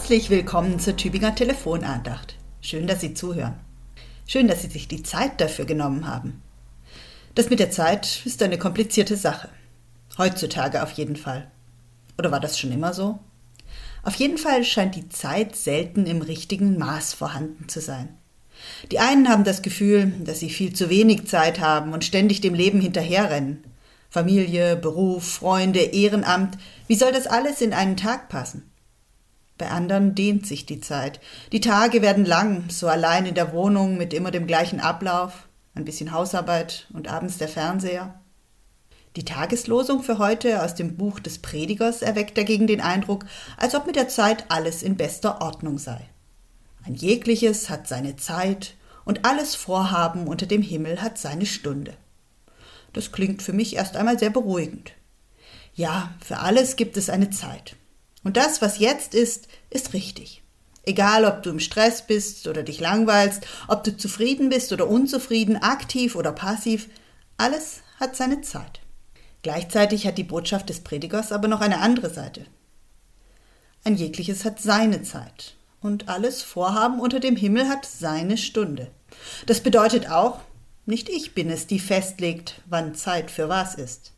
Herzlich willkommen zur Tübinger Telefonandacht. Schön, dass Sie zuhören. Schön, dass Sie sich die Zeit dafür genommen haben. Das mit der Zeit ist eine komplizierte Sache. Heutzutage auf jeden Fall. Oder war das schon immer so? Auf jeden Fall scheint die Zeit selten im richtigen Maß vorhanden zu sein. Die einen haben das Gefühl, dass sie viel zu wenig Zeit haben und ständig dem Leben hinterherrennen. Familie, Beruf, Freunde, Ehrenamt, wie soll das alles in einen Tag passen? Bei anderen dehnt sich die Zeit. Die Tage werden lang, so allein in der Wohnung mit immer dem gleichen Ablauf, ein bisschen Hausarbeit und abends der Fernseher. Die Tageslosung für heute aus dem Buch des Predigers erweckt dagegen den Eindruck, als ob mit der Zeit alles in bester Ordnung sei. Ein jegliches hat seine Zeit und alles Vorhaben unter dem Himmel hat seine Stunde. Das klingt für mich erst einmal sehr beruhigend. Ja, für alles gibt es eine Zeit. Und das, was jetzt ist, ist richtig. Egal, ob du im Stress bist oder dich langweilst, ob du zufrieden bist oder unzufrieden, aktiv oder passiv, alles hat seine Zeit. Gleichzeitig hat die Botschaft des Predigers aber noch eine andere Seite. Ein jegliches hat seine Zeit und alles Vorhaben unter dem Himmel hat seine Stunde. Das bedeutet auch, nicht ich bin es, die festlegt, wann Zeit für was ist.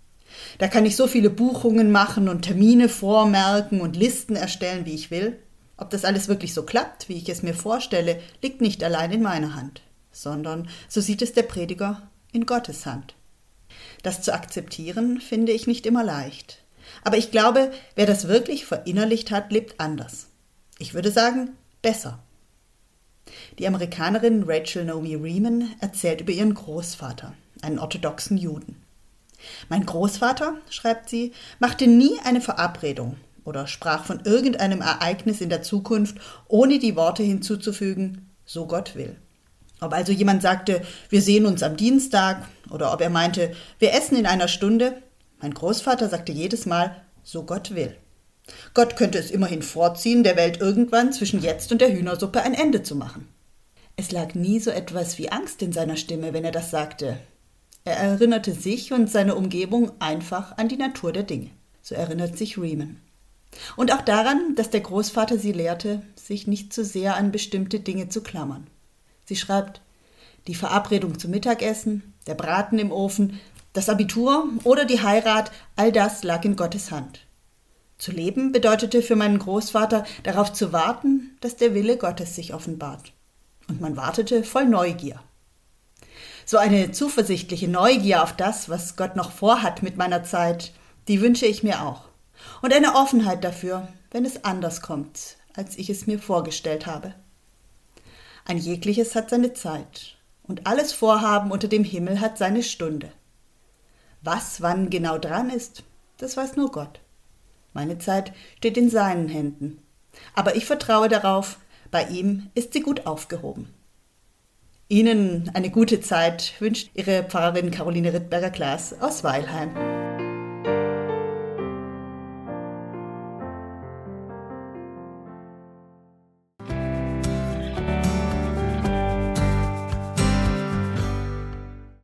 Da kann ich so viele Buchungen machen und Termine vormerken und Listen erstellen, wie ich will. Ob das alles wirklich so klappt, wie ich es mir vorstelle, liegt nicht allein in meiner Hand, sondern, so sieht es der Prediger, in Gottes Hand. Das zu akzeptieren, finde ich nicht immer leicht. Aber ich glaube, wer das wirklich verinnerlicht hat, lebt anders. Ich würde sagen, besser. Die Amerikanerin Rachel Naomi Riemann erzählt über ihren Großvater, einen orthodoxen Juden. Mein Großvater, schreibt sie, machte nie eine Verabredung oder sprach von irgendeinem Ereignis in der Zukunft, ohne die Worte hinzuzufügen, so Gott will. Ob also jemand sagte, wir sehen uns am Dienstag, oder ob er meinte, wir essen in einer Stunde, mein Großvater sagte jedes Mal, so Gott will. Gott könnte es immerhin vorziehen, der Welt irgendwann zwischen jetzt und der Hühnersuppe ein Ende zu machen. Es lag nie so etwas wie Angst in seiner Stimme, wenn er das sagte. Er erinnerte sich und seine Umgebung einfach an die Natur der Dinge. So erinnert sich Riemann. Und auch daran, dass der Großvater sie lehrte, sich nicht zu sehr an bestimmte Dinge zu klammern. Sie schreibt, die Verabredung zum Mittagessen, der Braten im Ofen, das Abitur oder die Heirat, all das lag in Gottes Hand. Zu leben bedeutete für meinen Großvater darauf zu warten, dass der Wille Gottes sich offenbart. Und man wartete voll Neugier. So eine zuversichtliche Neugier auf das, was Gott noch vorhat mit meiner Zeit, die wünsche ich mir auch. Und eine Offenheit dafür, wenn es anders kommt, als ich es mir vorgestellt habe. Ein jegliches hat seine Zeit, und alles Vorhaben unter dem Himmel hat seine Stunde. Was wann genau dran ist, das weiß nur Gott. Meine Zeit steht in seinen Händen. Aber ich vertraue darauf, bei ihm ist sie gut aufgehoben. Ihnen eine gute Zeit wünscht Ihre Pfarrerin Caroline Rittberger-Klaas aus Weilheim.